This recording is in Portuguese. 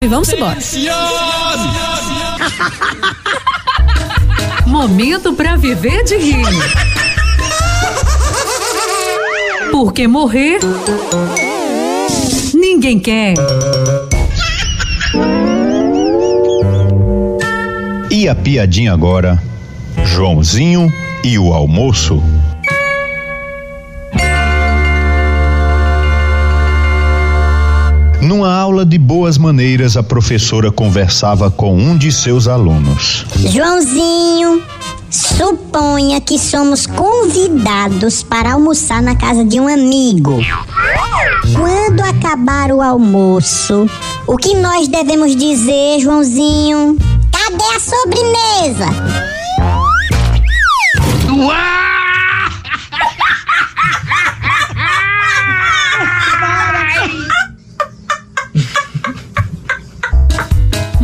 E vamos embora. Momento para viver de rir. Porque morrer ninguém quer. E a piadinha agora? Joãozinho e o almoço. Numa aula de boas maneiras, a professora conversava com um de seus alunos. Joãozinho, suponha que somos convidados para almoçar na casa de um amigo. Quando acabar o almoço, o que nós devemos dizer, Joãozinho? Cadê a sobremesa?